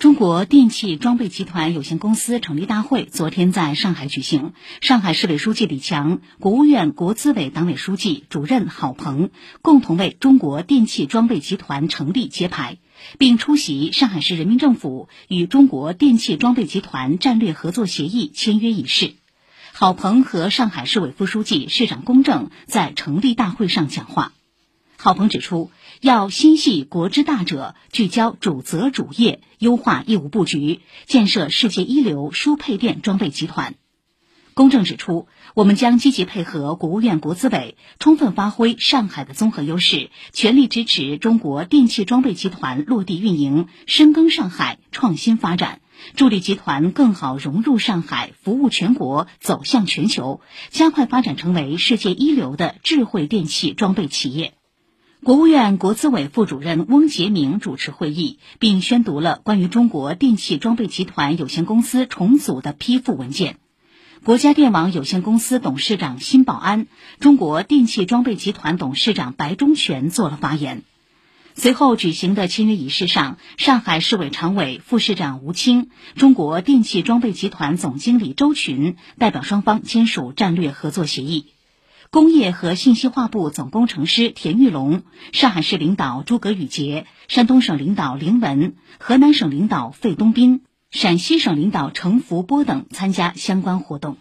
中国电气装备集团有限公司成立大会昨天在上海举行，上海市委书记李强、国务院国资委党委书记、主任郝鹏共同为中国电气装备集团成立揭牌，并出席上海市人民政府与中国电气装备集团战略合作协议签约仪式。郝鹏和上海市委副书记、市长龚正在成立大会上讲话。郝鹏指出，要心系国之大者，聚焦主责主业，优化业务布局，建设世界一流输配电装备集团。公正指出，我们将积极配合国务院国资委，充分发挥上海的综合优势，全力支持中国电气装备集团落地运营，深耕上海，创新发展，助力集团更好融入上海，服务全国，走向全球，加快发展成为世界一流的智慧电气装备企业。国务院国资委副主任翁杰明主持会议，并宣读了关于中国电气装备集团有限公司重组的批复文件。国家电网有限公司董事长辛保安、中国电气装备集团董事长白忠全做了发言。随后举行的签约仪式上，上海市委常委、副市长吴清、中国电气装备集团总经理周群代表双方签署战略合作协议。工业和信息化部总工程师田玉龙、上海市领导诸葛宇杰、山东省领导林文、河南省领导费东斌、陕西省领导程福波等参加相关活动。